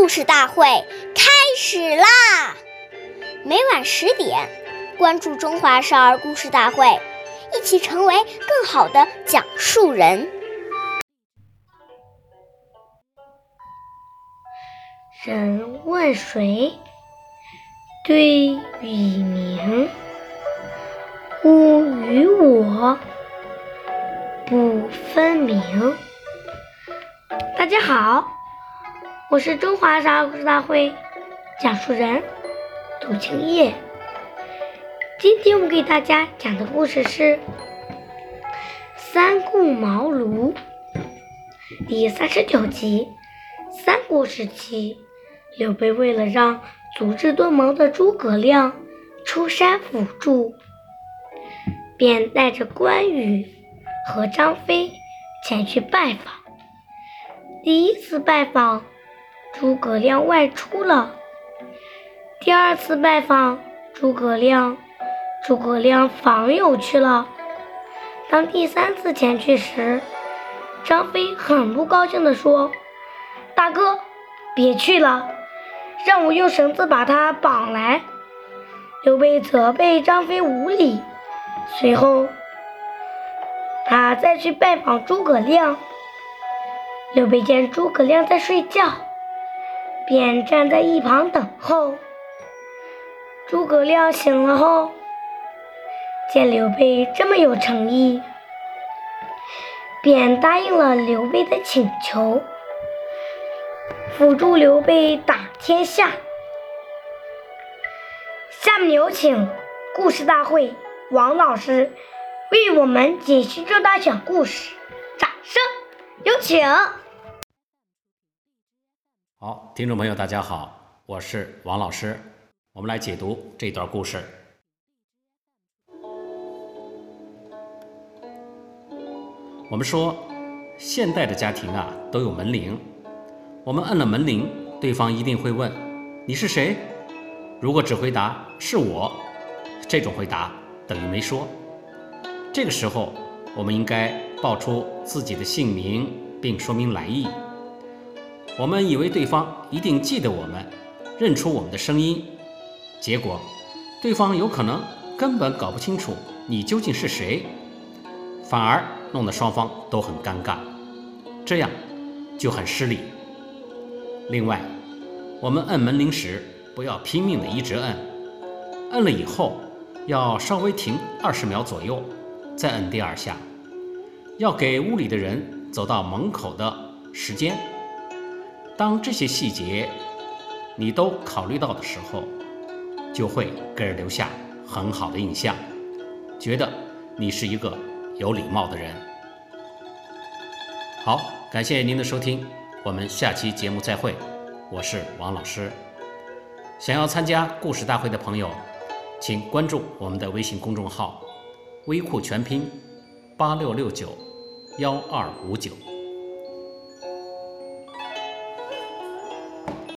故事大会开始啦！每晚十点，关注《中华少儿故事大会》，一起成为更好的讲述人。人问谁？对与明。吾与我不分明。大家好，我是中华少儿故事大会讲述人杜青叶。今天我给大家讲的故事是《三顾茅庐》第三十九集。三国时期，刘备为了让足智多谋的诸葛亮出山辅助，便带着关羽和张飞前去拜访。第一次拜访，诸葛亮外出了；第二次拜访，诸葛亮诸葛亮访友去了。当第三次前去时，张飞很不高兴地说：“大哥，别去了，让我用绳子把他绑来。”刘备责备张飞无礼。随后，他再去拜访诸葛亮。刘备见诸葛亮在睡觉，便站在一旁等候。诸葛亮醒了后，见刘备这么有诚意，便答应了刘备的请求，辅助刘备打天下。下面有请故事大会王老师为我们解析这段小故事，掌声有请。好，听众朋友，大家好，我是王老师，我们来解读这段故事。我们说，现代的家庭啊都有门铃，我们摁了门铃，对方一定会问你是谁。如果只回答是我，这种回答等于没说。这个时候，我们应该报出自己的姓名，并说明来意。我们以为对方一定记得我们，认出我们的声音，结果对方有可能根本搞不清楚你究竟是谁，反而弄得双方都很尴尬，这样就很失礼。另外，我们摁门铃时不要拼命的一直摁，摁了以后要稍微停二十秒左右，再摁第二下，要给屋里的人走到门口的时间。当这些细节你都考虑到的时候，就会给人留下很好的印象，觉得你是一个有礼貌的人。好，感谢您的收听，我们下期节目再会。我是王老师。想要参加故事大会的朋友，请关注我们的微信公众号“微库全拼八六六九幺二五九”。